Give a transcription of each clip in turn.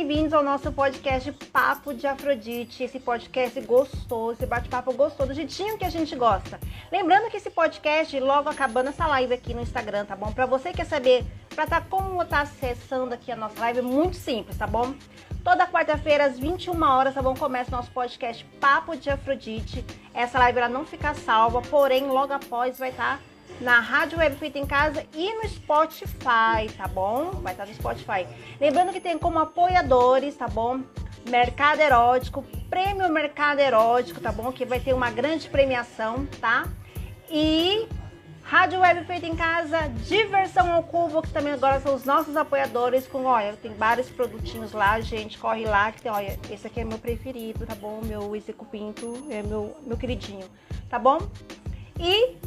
bem-vindos ao nosso podcast Papo de Afrodite. Esse podcast gostoso, esse bate-papo gostoso, do jeitinho que a gente gosta. Lembrando que esse podcast, logo acabando essa live aqui no Instagram, tá bom? Para você que quer saber, para tá como tá acessando aqui a nossa live, é muito simples, tá bom? Toda quarta-feira, às 21 horas, tá bom? Começa o nosso podcast Papo de Afrodite. Essa live ela não fica salva, porém, logo após vai estar. Tá na Rádio Web Feita em Casa e no Spotify, tá bom? Vai estar no Spotify. Lembrando que tem como apoiadores, tá bom? Mercado Erótico, Prêmio Mercado Erótico, tá bom? Que vai ter uma grande premiação, tá? E Rádio Web Feita em Casa, Diversão ao Cubo, que também agora são os nossos apoiadores com, olha, tem vários produtinhos lá, gente, corre lá, que tem, olha, esse aqui é meu preferido, tá bom? Meu Isico Pinto, é meu, meu queridinho, tá bom? E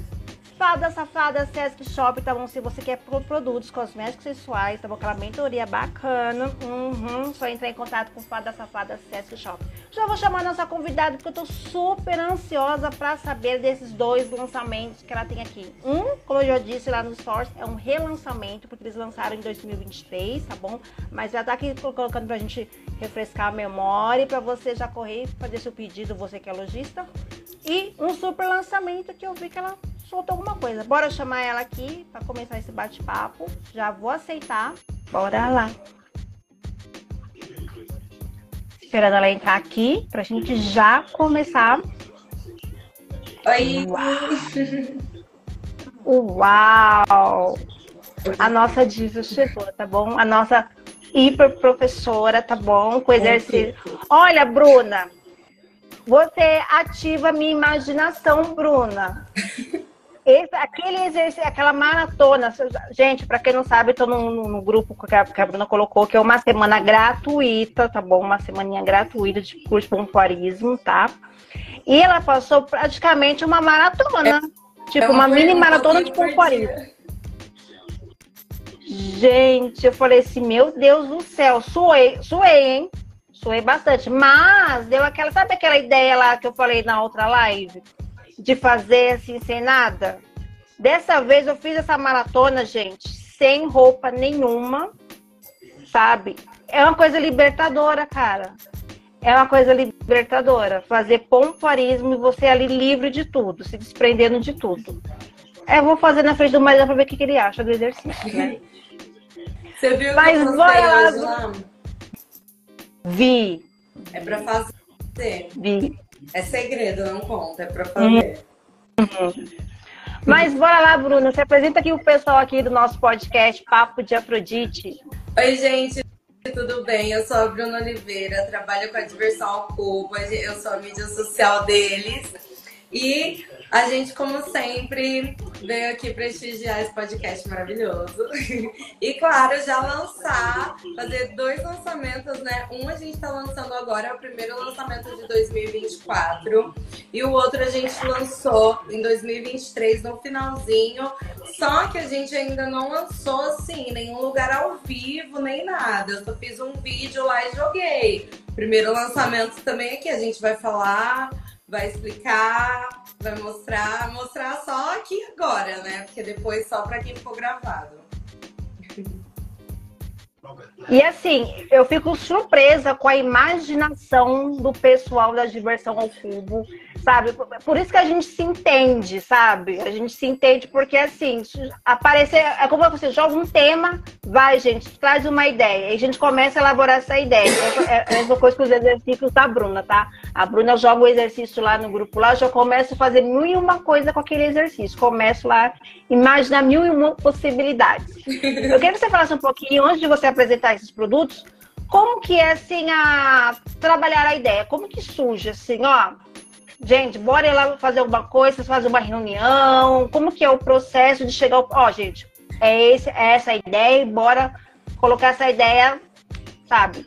Fada Safada Sesc Shop, tá bom? Se você quer produtos cosméticos sensuais, tá bom? Aquela mentoria bacana, uhum, só entrar em contato com Fada Safada Sesc Shop. Já vou chamar a nossa convidada, porque eu tô super ansiosa pra saber desses dois lançamentos que ela tem aqui. Um, como eu já disse lá no Source, é um relançamento, porque eles lançaram em 2023, tá bom? Mas já tá aqui colocando pra gente refrescar a memória, pra você já correr, fazer seu pedido, você que é lojista. E um super lançamento que eu vi que ela soltou alguma coisa. Bora chamar ela aqui para começar esse bate-papo. Já vou aceitar. Bora lá. Esperando ela entrar aqui pra gente já começar. Oi! Uau! Uau. A nossa diva chegou, tá bom? A nossa hiper professora, tá bom? Com exercício. Olha, Bruna, você ativa a minha imaginação, Bruna. Esse, aquele exercício, aquela maratona, gente, para quem não sabe, eu tô no, no, grupo que a, que a, Bruna colocou, que é uma semana gratuita, tá bom? Uma semaninha gratuita de curso de pompoarismo, tá? E ela passou praticamente uma maratona, é, tipo é uma, uma mini maratona de pompoarismo. Gente, eu falei assim, meu Deus do céu, suei, suei, hein? Suei bastante. Mas deu aquela, sabe aquela ideia lá que eu falei na outra live? De fazer assim sem nada. Dessa vez eu fiz essa maratona, gente, sem roupa nenhuma, sabe? É uma coisa libertadora, cara. É uma coisa libertadora. Fazer pompoarismo e você ali livre de tudo, se desprendendo de tudo. É, eu vou fazer na frente do marido pra ver o que, que ele acha do exercício, né? Você viu Mas que eu lá? Vi. É pra fazer. Vi. É segredo, não conta, é pra fazer. Uhum. Mas bora lá, Bruna. Se apresenta aqui o pessoal aqui do nosso podcast Papo de Afrodite. Oi, gente. Tudo bem? Eu sou a Bruna Oliveira, trabalho com a Diversão ao Cubo, eu sou a mídia social deles. E a gente, como sempre, veio aqui prestigiar esse podcast maravilhoso. E, claro, já lançar, fazer dois lançamentos, né? Um a gente tá lançando agora, é o primeiro lançamento de 2024. E o outro a gente lançou em 2023, no finalzinho. Só que a gente ainda não lançou, assim, nenhum lugar ao vivo, nem nada. Eu só fiz um vídeo lá e joguei. Primeiro lançamento também aqui, a gente vai falar vai explicar, vai mostrar, mostrar só aqui agora, né? Porque depois só para quem for gravado. E assim, eu fico surpresa com a imaginação do pessoal da diversão ao cubo sabe? Por isso que a gente se entende, sabe? A gente se entende porque, assim, aparecer. É como você joga um tema, vai, gente, traz uma ideia. E a gente começa a elaborar essa ideia. É, é a mesma coisa que os exercícios da Bruna, tá? A Bruna joga o exercício lá no grupo lá, já começa a fazer mil e uma coisa com aquele exercício. Começo lá, imagina mil e uma possibilidades. Eu queria que você falasse um pouquinho, antes de você apresentar esses produtos, como que é assim a trabalhar a ideia? Como que surge assim, ó? gente, bora ir lá fazer alguma coisa, fazer uma reunião, como que é o processo de chegar ao... Ó, gente, é, esse, é essa a ideia e bora colocar essa ideia, sabe?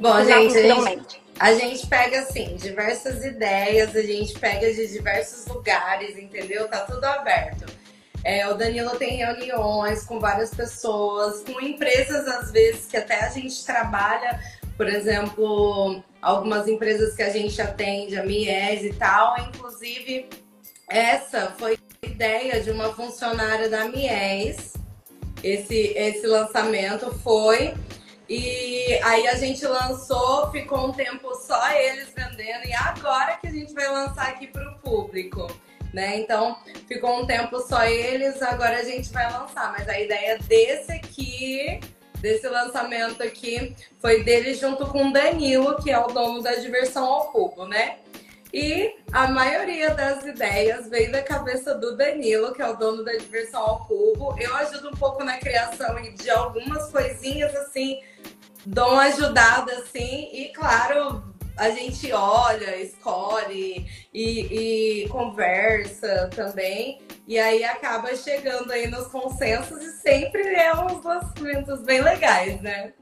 Bom, gente, a gente, a gente pega, assim, diversas ideias, a gente pega de diversos lugares, entendeu? Tá tudo aberto. É, o Danilo tem reuniões com várias pessoas, com empresas, às vezes, que até a gente trabalha, por exemplo, algumas empresas que a gente atende, a Mies e tal. Inclusive, essa foi a ideia de uma funcionária da Mies. Esse, esse lançamento foi. E aí a gente lançou, ficou um tempo só eles vendendo e agora que a gente vai lançar aqui para o público. Né? Então ficou um tempo só eles, agora a gente vai lançar. Mas a ideia desse aqui, desse lançamento aqui, foi dele junto com Danilo, que é o dono da diversão ao cubo, né? E a maioria das ideias veio da cabeça do Danilo, que é o dono da diversão ao cubo. Eu ajudo um pouco na criação de algumas coisinhas assim, dou uma ajudada assim, e claro, a gente olha, escolhe e, e, conversa também. E aí acaba chegando aí nos consensos e sempre é uns lançamentos bem legais, né?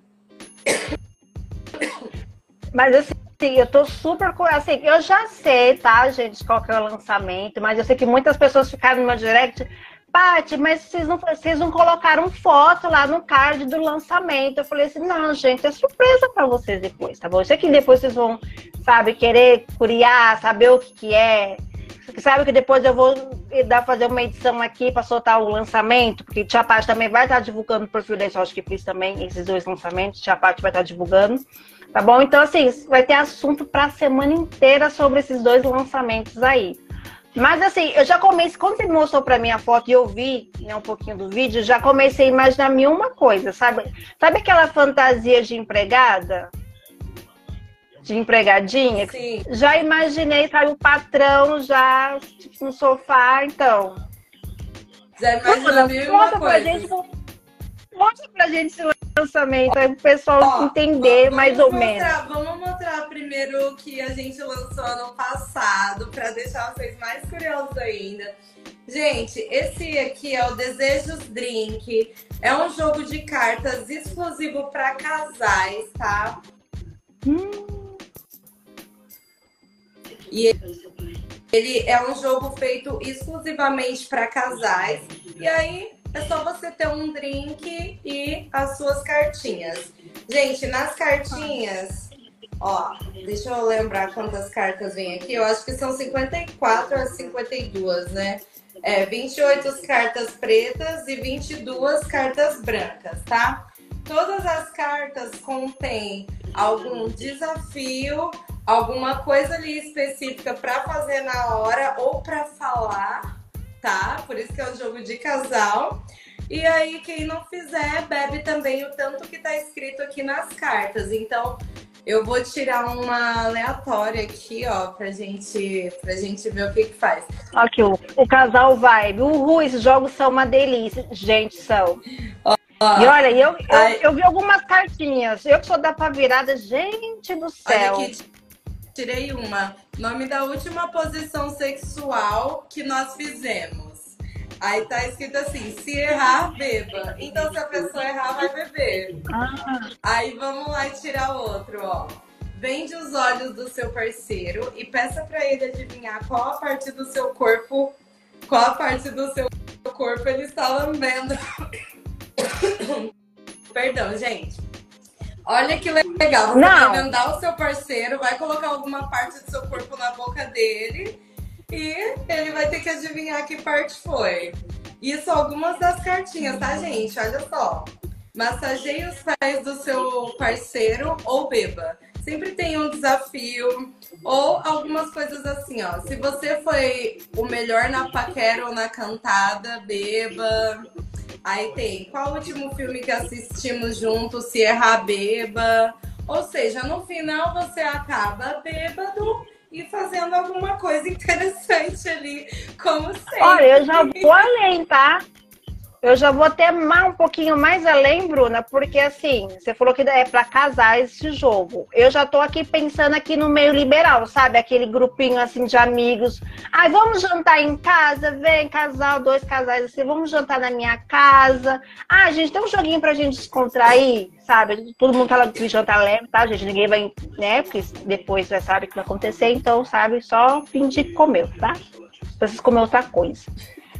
Mas assim, Sim, eu tô super. Assim, eu já sei, tá, gente, qual que é o lançamento, mas eu sei que muitas pessoas ficaram no meu direct. Paty, mas vocês não, vocês não colocaram foto lá no card do lançamento. Eu falei assim, não, gente, é surpresa para vocês depois, tá bom? Sei que depois vocês vão, sabe, querer curiar, saber o que, que é. Sabe que depois eu vou dar fazer uma edição aqui para soltar o lançamento, porque Tia Paty também vai estar divulgando o perfil da Acho que fiz também, esses dois lançamentos, Tia Paty vai estar divulgando. Tá bom? Então, assim, vai ter assunto para a semana inteira sobre esses dois lançamentos aí. Mas assim, eu já comecei, quando você mostrou para mim a foto e eu vi né, um pouquinho do vídeo, já comecei a imaginar mil uma coisa, sabe? Sabe aquela fantasia de empregada? De empregadinha? Sim. Já imaginei, sabe, o patrão já tipo, no sofá, então. Já imaginou mil uma coisa. Pra gente, Mostra pra gente lançamento, aí o pessoal Ó, entender mais ou mostrar, menos. Vamos mostrar primeiro o que a gente lançou ano passado, para deixar vocês mais curiosos ainda. Gente, esse aqui é o Desejos Drink. É um jogo de cartas exclusivo para casais, tá? Hum. E ele é um jogo feito exclusivamente para casais. E aí é só você ter um drink e as suas cartinhas. Gente, nas cartinhas, ó, deixa eu lembrar quantas cartas vem aqui. Eu acho que são 54 a 52, né? É, 28 cartas pretas e 22 cartas brancas, tá? Todas as cartas contêm algum desafio, alguma coisa ali específica para fazer na hora ou para falar tá? Por isso que é um jogo de casal. E aí, quem não fizer, bebe também o tanto que tá escrito aqui nas cartas. Então, eu vou tirar uma aleatória aqui, ó, pra gente, pra gente ver o que que faz. Aqui, o, o casal vibe. Uhul, esses jogos são uma delícia. Gente, são. Ó, e olha, eu, eu, eu, vi algumas cartinhas. Eu que sou da pavirada, gente do céu. Olha aqui, tirei uma. Nome da última posição sexual que nós fizemos. Aí tá escrito assim: se errar, beba. Então, se a pessoa errar, vai beber. Ah. Aí vamos lá e tirar outro, ó. Vende os olhos do seu parceiro e peça para ele adivinhar qual a parte do seu corpo, qual a parte do seu corpo ele está lambendo. Perdão, gente. Olha que legal. Você Não. vai mandar o seu parceiro, vai colocar alguma parte do seu corpo na boca dele e ele vai ter que adivinhar que parte foi. Isso algumas das cartinhas, tá, gente? Olha só. Massageie os pés do seu parceiro ou beba. Sempre tem um desafio ou algumas coisas assim, ó. Se você foi o melhor na paquera ou na cantada, beba. Aí tem qual o último filme que assistimos juntos, se errar beba. Ou seja, no final você acaba bêbado e fazendo alguma coisa interessante ali, como sempre. Olha, eu já vou além, tá? Eu já vou até um pouquinho mais além, Bruna, porque assim, você falou que é para casar esse jogo. Eu já tô aqui pensando aqui no meio liberal, sabe? Aquele grupinho assim de amigos. Ai, vamos jantar em casa? Vem, casal, dois casais assim, vamos jantar na minha casa. Ah, gente, tem um joguinho pra gente descontrair, sabe? Todo mundo fala que jantar leve, tá, gente? Ninguém vai, né? Porque depois já sabe o que vai acontecer, então, sabe? Só fingir que comeu, tá? Precisa comer outra coisa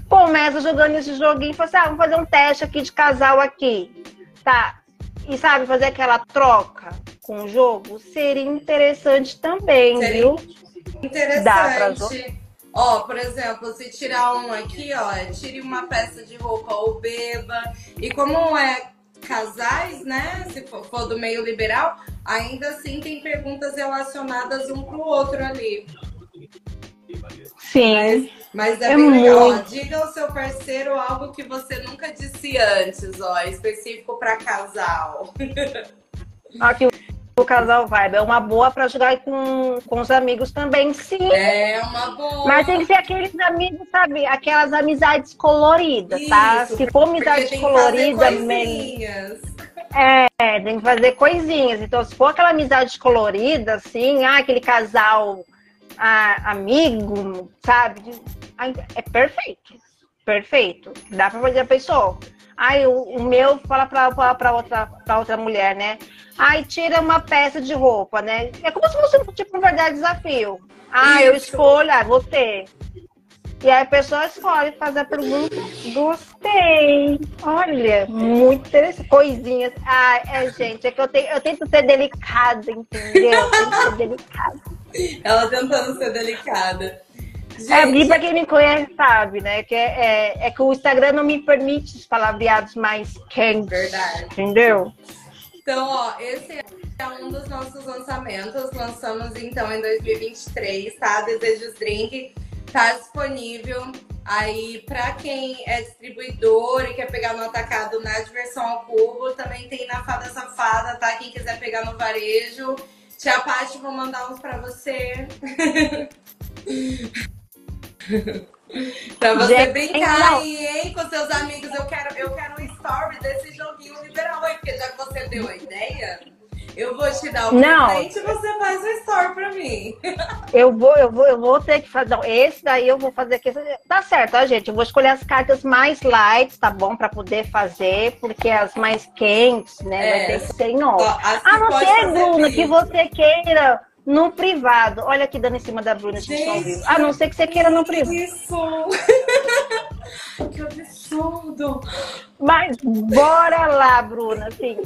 começa jogando esse joguinho e fala assim, ah, vamos fazer um teste aqui de casal aqui. Tá. E sabe, fazer aquela troca com o jogo seria interessante também, seria viu? Interessante. Ó, por exemplo, se tirar um aqui, ó, tire uma peça de roupa ou beba. E como é casais, né? Se for, for do meio liberal, ainda assim tem perguntas relacionadas um pro outro ali. Sim. Mas, mas é, é, bem legal. Muito... Diga ao seu parceiro algo que você nunca disse antes, ó, específico para casal. Aqui o casal Vibe é uma boa para jogar com, com os amigos também, sim. É uma boa. Mas tem que ser aqueles amigos, sabe? Aquelas amizades coloridas, tá? Isso, tá? Se for amizade colorida, melhor. É, tem que fazer coisinhas. Então, se for aquela amizade colorida, assim, ah, aquele casal ah, amigo, sabe? É perfeito. Perfeito. Dá pra fazer a pessoa. Ai, o, o meu fala pra, pra, pra, outra, pra outra mulher, né? Ai, tira uma peça de roupa, né? É como se fosse tipo um verdade desafio. Ah, eu escolho, ah, você. E aí a pessoa escolhe fazer a pergunta. Gostei. Olha, muito interessante. Coisinhas. Ah, é, gente, é que eu, tenho, eu tento ser delicada, entendeu? Eu tento ser delicada. Ela tentando ser delicada. Gente... É, e pra quem me conhece sabe, né? Que é, é, é, que o Instagram não me permite os palavreados mais quentes. Verdade. Entendeu? Então, ó, esse é um dos nossos lançamentos. Lançamos então em 2023, tá? Desejos Drink tá disponível aí para quem é distribuidor e quer pegar no atacado na diversão ao cubo. Também tem na Fada Safada, tá? Quem quiser pegar no varejo. Tia Paty, vou mandar uns para você. pra você Gente, brincar não. aí, hein, com seus amigos. Eu quero, eu quero um story desse joguinho liberal aí, porque já que você deu a ideia, eu vou te dar o não. presente e você faz o story pra mim. Eu vou, eu vou, eu vou ter que fazer. Não, esse daí eu vou fazer aqui. Tá certo, ó, gente. Eu vou escolher as cartas mais light, tá bom? Pra poder fazer, porque as mais quentes, né? É. Vai ter que ser em off. A não ser, Bruna, que você queira no privado. Olha aqui dando em cima da Bruna, gente, gente vivo. A não ser que você queira no privado. Isso! que absurdo! Mas bora lá, Bruna, assim,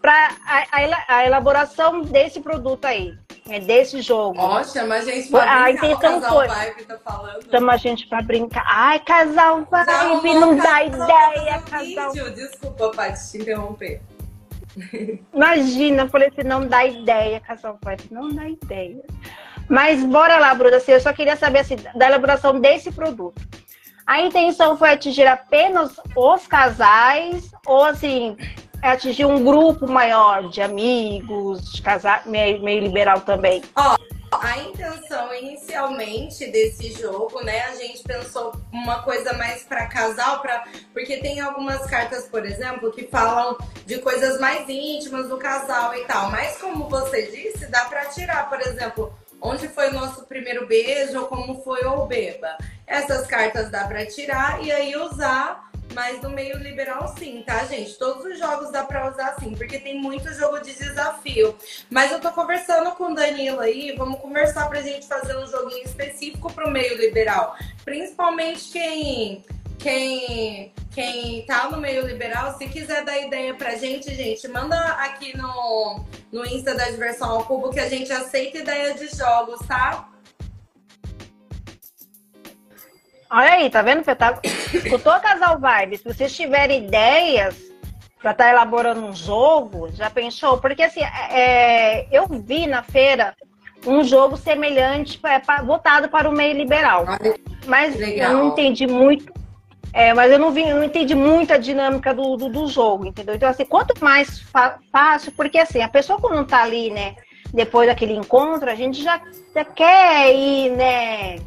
para a, a, elaboração desse produto aí, é desse jogo. Ó, chama a gente pra a intenção foi. Vibe, tá falando. Chama a gente pra brincar. Ai, casal vibe, não dá ideia, casal. Vídeo. Desculpa, Paty, te interromper. Imagina, eu falei assim, não dá ideia, casal pode, não dá ideia. Mas bora lá, Bruna, assim, eu só queria saber assim, da elaboração desse produto. A intenção foi atingir apenas os casais ou assim, atingir um grupo maior de amigos, de casais, meio, meio liberal também? Ó, a intenção inicialmente desse jogo, né, a gente pensou uma coisa mais para casal, para porque tem algumas cartas, por exemplo, que falam de coisas mais íntimas do casal e tal. Mas como você disse, dá para tirar, por exemplo, onde foi o nosso primeiro beijo como foi o beba. Essas cartas dá para tirar e aí usar mas no meio liberal sim, tá, gente? Todos os jogos dá pra usar sim, porque tem muito jogo de desafio. Mas eu tô conversando com o Danilo aí, vamos conversar pra gente fazer um joguinho específico pro meio liberal. Principalmente quem quem, quem tá no meio liberal, se quiser dar ideia pra gente, gente, manda aqui no, no Insta da Diversão ao Cubo que a gente aceita ideia de jogos, tá? Olha aí, tá vendo? Tá... Escutou, Casal Vibe? Se vocês tiverem ideias para estar tá elaborando um jogo, já pensou? Porque assim, é... eu vi na feira um jogo semelhante é, voltado para o meio liberal. Mas Legal. eu não entendi muito. É, mas eu não, vi, eu não entendi muito a dinâmica do, do, do jogo, entendeu? Então, assim, quanto mais fácil, porque assim, a pessoa quando não tá ali, né, depois daquele encontro, a gente já, já quer ir, né,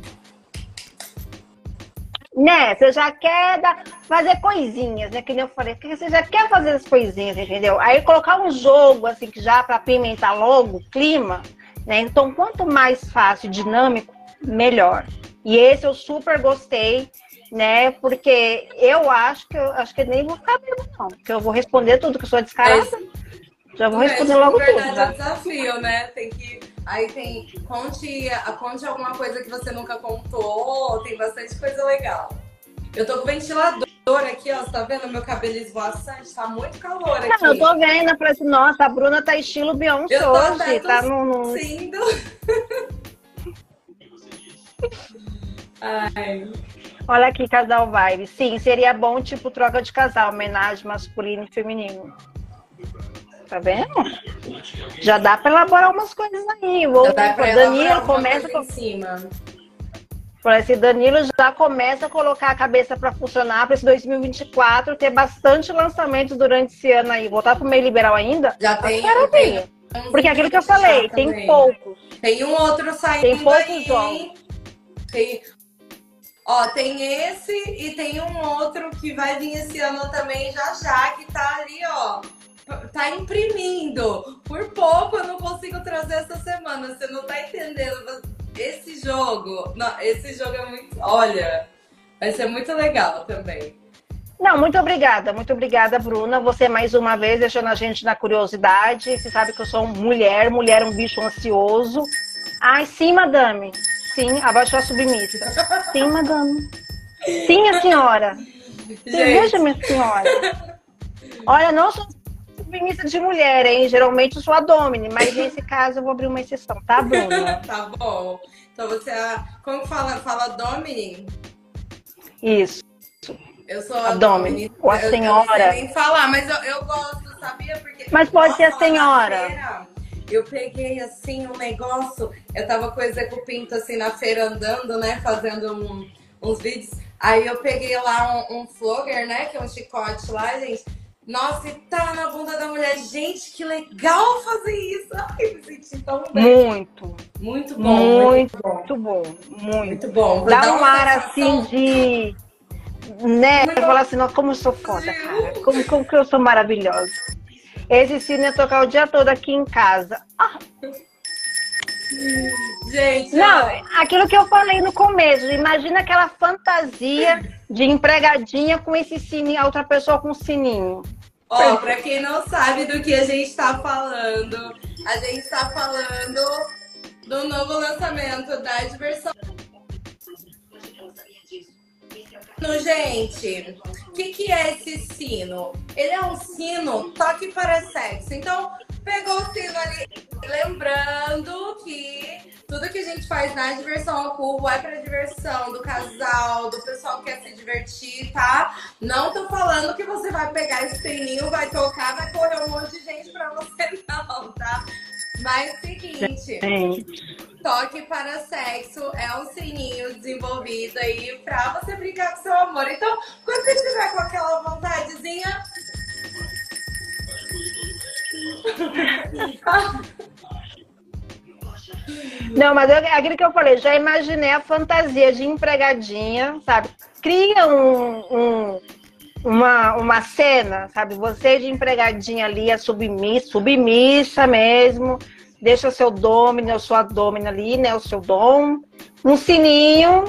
né? Você já quer dar, fazer coisinhas, né? Que nem eu falei, que você já quer fazer as coisinhas, entendeu? Aí colocar um jogo, assim, que já para pimentar logo o clima, né? Então, quanto mais fácil, dinâmico, melhor. E esse eu super gostei, né? Porque eu acho que eu acho que nem vou ficar mesmo, não. Porque eu vou responder tudo que eu sou descarada. É, já vou responder logo tudo. É um desafio, né? Tem que Aí tem conte, conte alguma coisa que você nunca contou, tem bastante coisa legal. Eu tô com ventilador aqui, ó. Você tá vendo meu cabelo esvoaçante? Tá muito calor aqui. Não, eu tô vendo, eu falei assim, nossa, a Bruna tá estilo Beyoncé eu hoje. Tá no. no... Ai. Olha aqui, casal vibe. Sim, seria bom, tipo, troca de casal, homenagem masculino e feminino. Tá vendo? Já dá pra elaborar umas coisas aí. Vou, Já dá pra Danilo começa com... em cima. Esse Danilo já começa a colocar a cabeça para funcionar para esse 2024, ter bastante lançamentos durante esse ano aí. Voltar pro meio liberal ainda? Já tem. Tem. Porque aquilo que eu falei, tem também. poucos. Tem um outro saindo tem poucos aí. Jogos. Tem Ó, tem esse e tem um outro que vai vir esse ano também já já, que tá ali, ó. Tá imprimindo. Por pouco eu não consigo trazer essa semana. Você não tá entendendo. Esse jogo. Não, esse jogo é muito. Olha, vai ser muito legal também. Não, muito obrigada, muito obrigada, Bruna. Você mais uma vez deixando a gente na curiosidade. Você sabe que eu sou mulher, mulher é um bicho ansioso. Ai, sim, madame. Sim, abaixou a submissa. Sim, madame. Sim, a senhora. Veja, minha senhora. Olha, não sou submissa de mulher, hein? Geralmente eu sou a Domini, mas nesse caso eu vou abrir uma exceção, tá, Bruna? tá bom. Então você é. Como fala? Fala Domini? Isso. Eu sou a, a Domini. Ou a senhora. Eu sei nem falar, mas eu, eu gosto, sabia? Porque mas pode ser a senhora. Eu peguei assim um negócio, eu tava com o Execo Pinto assim na feira andando, né? Fazendo um, uns vídeos. Aí eu peguei lá um, um flogger, né? Que é um chicote lá, gente. Nossa, e tá na bunda da mulher. Gente, que legal fazer isso. Ai, me senti tão bem. Muito. Muito bom. Muito, muito bom. Muito bom. Muito, bom. Dá um ar assim de. Né? Muito falar assim, como eu sou foda, cara. Como, como que eu sou maravilhosa. Esse cine ia tocar o dia todo aqui em casa. Ah. Gente, não, aquilo que eu falei no começo, imagina aquela fantasia de empregadinha com esse sininho, a outra pessoa com sininho. Ó, pra quem não sabe do que a gente tá falando, a gente tá falando do novo lançamento da diversão gente, o que, que é esse sino? Ele é um sino toque para sexo. Então, pegou o sino ali. Lembrando que tudo que a gente faz na diversão ao cubo é para diversão do casal, do pessoal que quer se divertir, tá? Não tô falando que você vai pegar esse sininho, vai tocar, vai correr um monte de gente pra você, não, tá? Mas seguinte. Toque para sexo é um sininho desenvolvido aí pra você brincar com seu amor. Então, quando você tiver com aquela vontadezinha. Não, mas eu, aquilo que eu falei, já imaginei a fantasia de empregadinha, sabe? Cria um, um, uma, uma cena, sabe? Você de empregadinha ali, a submissa, submissa mesmo, deixa seu domínio, sua domina ali, né? O seu dom, um sininho,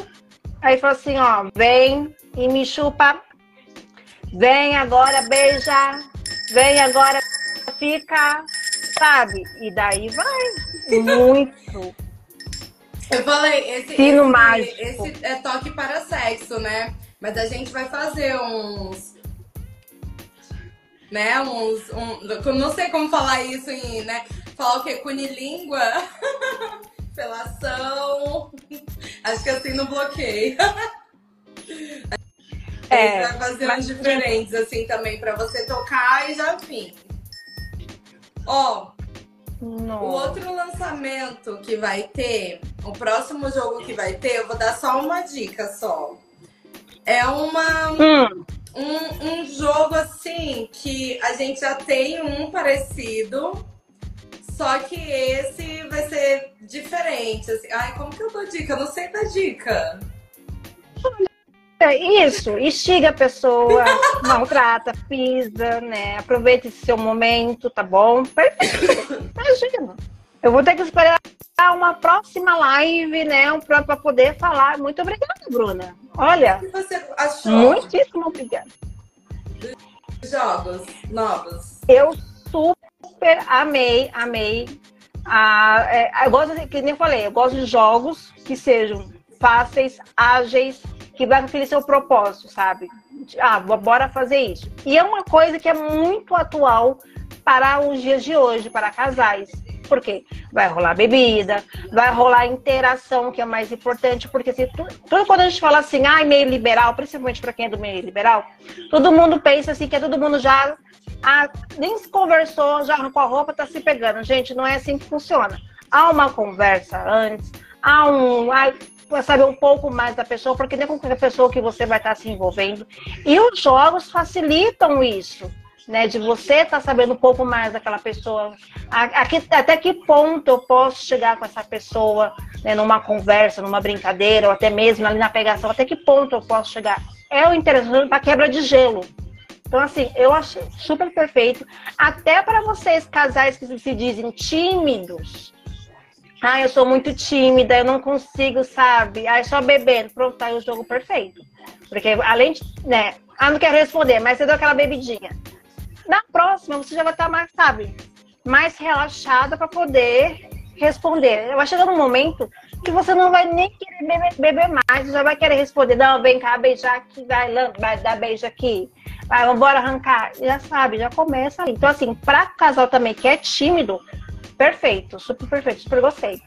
aí fala assim, ó, vem e me chupa, vem agora beija, vem agora fica, sabe? E daí vai, muito. Eu falei, esse, Sino esse, esse é toque para sexo, né? Mas a gente vai fazer uns. Né? Uns. Um, não sei como falar isso em. Né? Falar o quê? Cunilíngua? Felação. Acho que assim não bloqueia. A gente é, vai fazer mas... uns diferentes, assim, também, pra você tocar e já enfim. Ó, o outro lançamento que vai ter, o próximo jogo que vai ter, eu vou dar só uma dica só. É uma. Hum. Um, um jogo assim que a gente já tem um parecido, só que esse vai ser diferente. Assim. Ai, como que eu dou dica? Eu não sei dar dica. Isso, instiga a pessoa, maltrata, pisa, né? Aproveite esse seu momento, tá bom? Perfeito. Imagina. Eu vou ter que esperar uma próxima live, né? Para poder falar. Muito obrigada, Bruna. Olha. O que você achou? Muitíssimo obrigada. Jogos novos. Eu super amei, amei. Ah, é, eu gosto, que nem falei, eu gosto de jogos que sejam fáceis, ágeis, que vai cumprir seu propósito, sabe? Ah, bora fazer isso. E é uma coisa que é muito atual para os dias de hoje, para casais. Porque vai rolar bebida, vai rolar interação, que é mais importante, porque se tu, tudo quando a gente fala assim, ah, meio liberal, principalmente para quem é do meio liberal, todo mundo pensa assim que é todo mundo já ah, nem se conversou, já arrancou a roupa, tá se pegando. Gente, não é assim que funciona. Há uma conversa antes, há um. Para saber um pouco mais da pessoa, porque nem com qualquer pessoa que você vai estar se envolvendo. E os jogos facilitam isso né? De você estar tá sabendo um pouco mais daquela pessoa. Aqui, até que ponto eu posso chegar com essa pessoa, né, numa conversa, numa brincadeira, ou até mesmo ali na pegação, até que ponto eu posso chegar? É o interessante para quebra de gelo. Então, assim, eu achei super perfeito. Até para vocês, casais que se dizem tímidos. Ah, eu sou muito tímida, eu não consigo, sabe? Ah, só bebendo. Pronto, tá aí o jogo perfeito. Porque além de, né? Ah, não quero responder, mas você deu aquela bebidinha. Na próxima, você já vai estar mais, sabe, mais relaxada para poder responder. Vai chegar um momento que você não vai nem querer beber, beber mais, já vai querer responder, não, vem cá, beijar aqui, vai, vai dar beijo aqui, vai, vamos arrancar. Já sabe, já começa aí. Então, assim, para casal também que é tímido, perfeito, super perfeito, super gostei.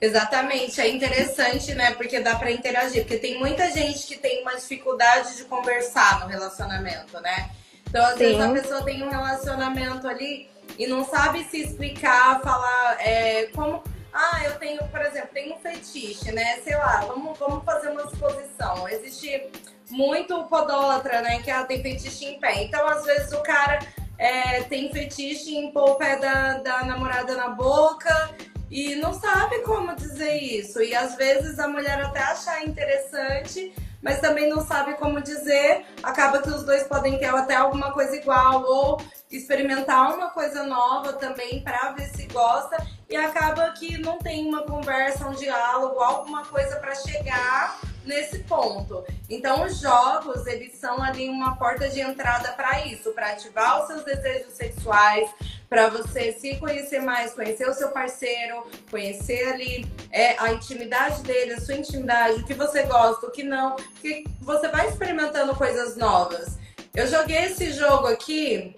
Exatamente, é interessante, né? Porque dá para interagir, porque tem muita gente que tem uma dificuldade de conversar no relacionamento, né? Então, às Sim. vezes, a pessoa tem um relacionamento ali e não sabe se explicar, falar é, como. Ah, eu tenho, por exemplo, tenho um fetiche, né? Sei lá, vamos, vamos fazer uma exposição. Existe muito podólatra, né? Que ela tem fetiche em pé. Então, às vezes, o cara é, tem fetiche em pôr o pé da, da namorada na boca e não sabe como dizer isso. E às vezes a mulher até achar interessante, mas também não sabe como dizer, acaba que os dois podem ter até alguma coisa igual ou experimentar uma coisa nova também para ver se gosta. E acaba que não tem uma conversa, um diálogo, alguma coisa para chegar nesse ponto. Então, os jogos, eles são ali uma porta de entrada para isso, para ativar os seus desejos sexuais, para você se conhecer mais, conhecer o seu parceiro, conhecer ali é, a intimidade dele, a sua intimidade, o que você gosta, o que não, que você vai experimentando coisas novas. Eu joguei esse jogo aqui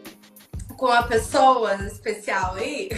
com a pessoa especial aí.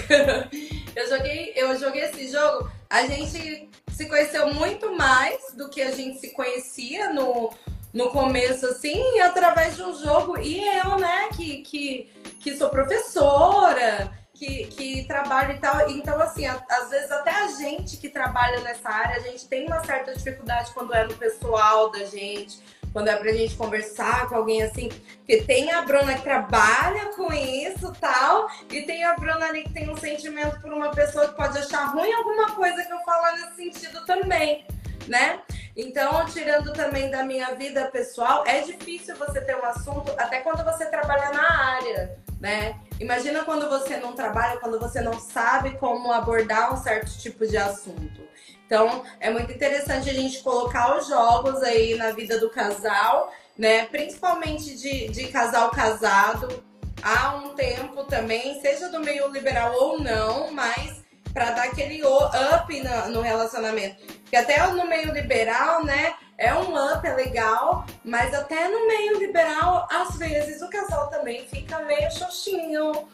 eu joguei, eu joguei esse jogo, a gente se conheceu muito mais do que a gente se conhecia no, no começo, assim, através de um jogo. E eu, né, que, que, que sou professora, que, que trabalho e tal. Então, assim, a, às vezes até a gente que trabalha nessa área, a gente tem uma certa dificuldade quando é no pessoal da gente, quando é pra gente conversar com alguém assim, porque tem a Bruna que trabalha com isso tal, e tem a Bruna ali que tem um sentimento por uma pessoa que pode achar ruim alguma coisa que eu falar nesse sentido também, né? Então, tirando também da minha vida pessoal, é difícil você ter um assunto, até quando você trabalha na área, né? Imagina quando você não trabalha, quando você não sabe como abordar um certo tipo de assunto. Então, é muito interessante a gente colocar os jogos aí na vida do casal, né? Principalmente de, de casal casado. Há um tempo também, seja do meio liberal ou não, mas para dar aquele up no, no relacionamento. Que até no meio liberal, né? É um up, é legal, mas até no meio liberal, às vezes o casal também fica meio xoxinho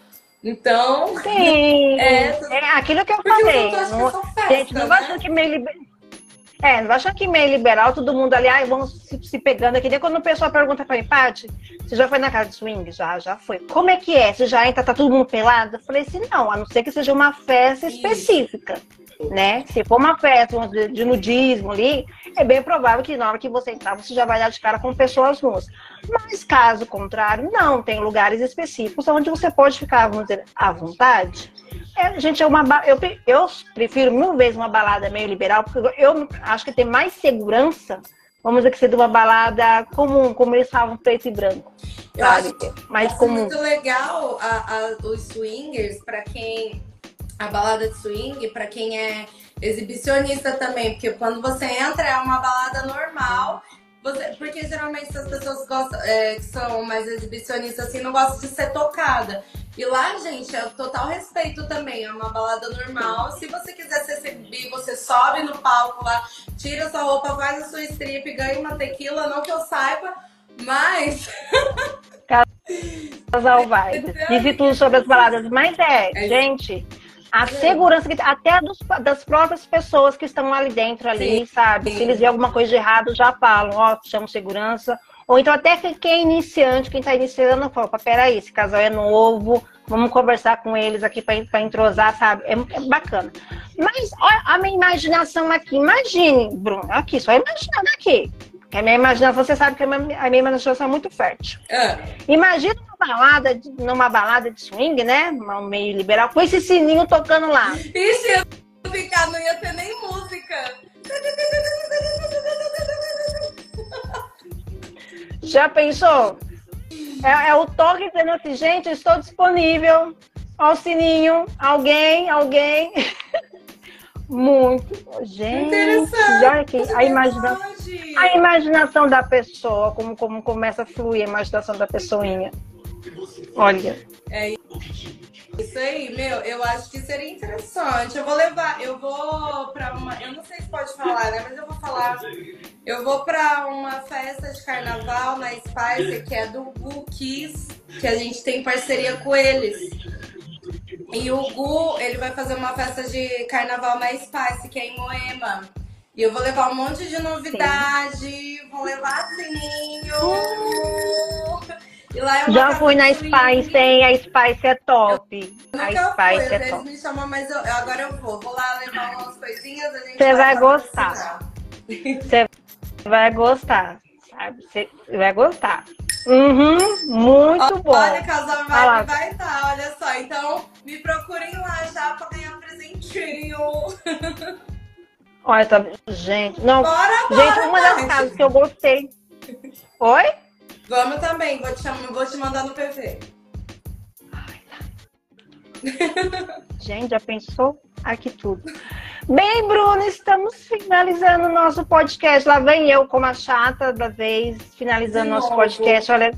então. Sim. É, é aquilo que eu falei. Não, festa, gente, não né? que meio liberal. É, não vai achar que meio liberal, todo mundo ali, ai, vamos se, se pegando aqui. Daí quando o pessoal pergunta pra mim, Paty, você já foi na casa de swing? Já, já foi. Como é que é? Você já entra, tá todo mundo pelado? Eu falei assim, não, a não ser que seja uma festa específica né? Se for uma festa de nudismo ali, é bem provável que na hora que você entrar, você já vai dar de cara com pessoas nuas. Mas caso contrário, não. Tem lugares específicos onde você pode ficar, vamos dizer, à vontade. É, gente, é uma, eu, eu prefiro mil vezes uma balada meio liberal, porque eu acho que tem mais segurança vamos dizer que seja uma balada comum, como eles falam preto e branco. Eu sabe? acho mais comum. muito legal a, a, os swingers, para quem a balada de swing para quem é exibicionista também, porque quando você entra é uma balada normal. Você, porque geralmente as pessoas gostam, é, que são mais exibicionistas assim, não gostam de ser tocada. E lá, gente, é total respeito também. É uma balada normal. Se você quiser se exibir, você sobe no palco lá, tira sua roupa, faz a sua strip, ganha uma tequila, não que eu saiba, mas. Casal vai. Disse tudo sobre as baladas. Mas é, é gente A segurança que até dos, das próprias pessoas que estão ali dentro, ali, Sim. sabe? Se eles veem alguma coisa de errado, já falam, ó, oh, chama segurança. Ou então até quem é iniciante, quem está iniciando, fala, peraí, esse casal é novo, vamos conversar com eles aqui para entrosar, sabe? É, é, bacana. Mas olha a minha imaginação aqui, imagine, Bruno, aqui, só imaginando aqui. Que a minha imaginação, você sabe que a minha, a minha imaginação é muito fértil. É. Imagina balada, numa balada de swing, né? Um meio liberal, com esse sininho tocando lá. Ixi, eu ficar, não ia ter nem música. Já pensou? É, é o toque dizendo assim, gente, estou disponível. Olha o sininho, alguém, alguém. Muito. Gente, Interessante. olha aqui, a imaginação, a imaginação da pessoa, como, como começa a fluir a imaginação da pessoinha. Olha. É isso aí, meu, eu acho que seria interessante. Eu vou levar, eu vou pra uma. Eu não sei se pode falar, né? Mas eu vou falar. Eu vou pra uma festa de carnaval na Spice, que é do Gu Kiss, que a gente tem parceria com eles. E o Gu, ele vai fazer uma festa de carnaval na Spice, que é em Moema. E eu vou levar um monte de novidade, Sim. vou levar sininho. Lá é Já fui na Spice, hein? A Spice é top. Eu a Spice fui, é top. me chamam, mas eu, agora eu vou. Vou lá levar umas coisinhas. Você vai, vai gostar. Você vai gostar, sabe? Você vai gostar. Uhum, muito bom. Olha, casal vai vai estar, tá, olha só. Então, me procurem lá já pra ganhar um presentinho. Olha, tá... gente, não. Bora, bora, gente, uma das casas que eu gostei. Oi? Vamos também, vou te, chamar, vou te mandar no PV. Ai, tá. gente, já pensou? Aqui tudo. Bem, Bruno, estamos finalizando o nosso podcast. Lá vem eu como a chata da vez, finalizando nosso podcast. Olha,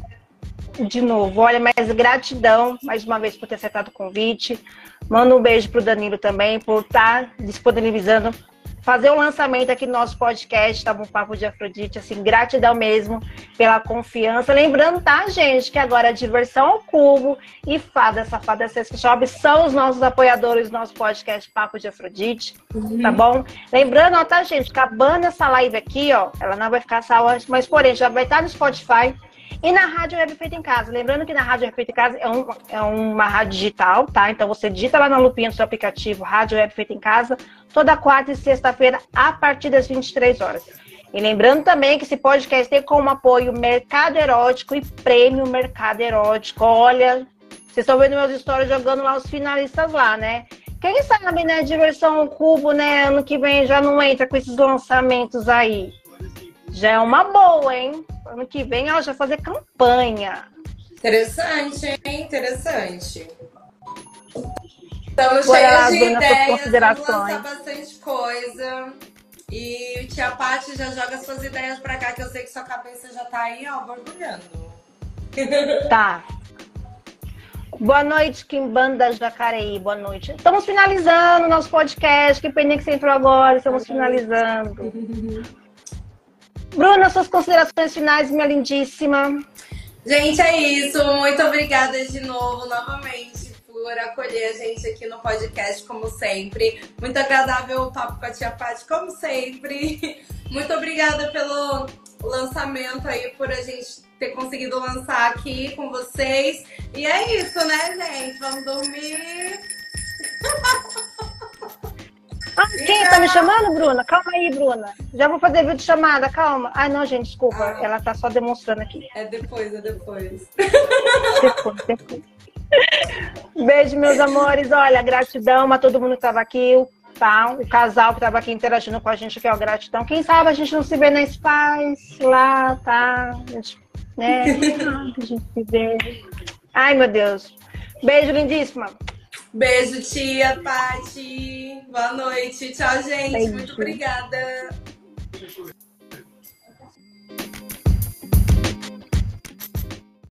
de novo, olha, mas gratidão mais uma vez por ter acertado o convite. Manda um beijo pro Danilo também por estar tá disponibilizando fazer o lançamento aqui do nosso podcast, tá bom? Papo de Afrodite, assim, gratidão mesmo pela confiança. Lembrando, tá, gente, que agora a Diversão ao Cubo e Fada Safada Sexo Shop são os nossos apoiadores do nosso podcast Papo de Afrodite, uhum. tá bom? Lembrando, ó, tá, gente, acabando essa live aqui, ó, ela não vai ficar salva, mas porém, já vai estar no Spotify, e na Rádio Web Feita em Casa. Lembrando que na Rádio Web Feita em Casa é, um, é uma rádio digital, tá? Então você digita lá na lupinha do seu aplicativo Rádio Web Feita em Casa, toda quarta e sexta-feira, a partir das 23 horas. E lembrando também que esse podcast tem como apoio Mercado Erótico e Prêmio Mercado Erótico. Olha, vocês estão vendo meus stories jogando lá os finalistas lá, né? Quem sabe, né, diversão cubo, né, ano que vem já não entra com esses lançamentos aí. Já é uma boa, hein? Ano que vem ela já fazer campanha. Interessante, hein? Interessante. Estamos cheios de ideias, vamos lançar bastante coisa. E o Tia Paty já joga suas ideias pra cá, que eu sei que sua cabeça já tá aí, ó, borbulhando. Tá. Boa noite, Kimbanda Jacareí. Boa noite. Estamos finalizando nosso podcast. Que pena que você entrou agora. Estamos finalizando. Bruna, suas considerações finais, minha lindíssima. Gente, é isso. Muito obrigada de novo, novamente, por acolher a gente aqui no podcast, como sempre. Muito agradável o papo com a Tia Paty, como sempre. Muito obrigada pelo lançamento aí, por a gente ter conseguido lançar aqui com vocês. E é isso, né, gente? Vamos dormir. Ah, quem tá me chamando, Bruna? Calma aí, Bruna. Já vou fazer vídeo chamada, calma. Ai, não, gente, desculpa. Ah, ela tá só demonstrando aqui. É depois, é depois. Depois, depois. Beijo, meus amores. Olha, gratidão a todo mundo que tava aqui. Tá? O casal que tava aqui interagindo com a gente, que é o gratidão. Quem sabe a gente não se vê na Spice lá, tá? A gente, né? a gente se vê. Ai, meu Deus. Beijo, lindíssima. Beijo, tia Pati. Boa noite. Tchau, gente. Beijo. Muito obrigada.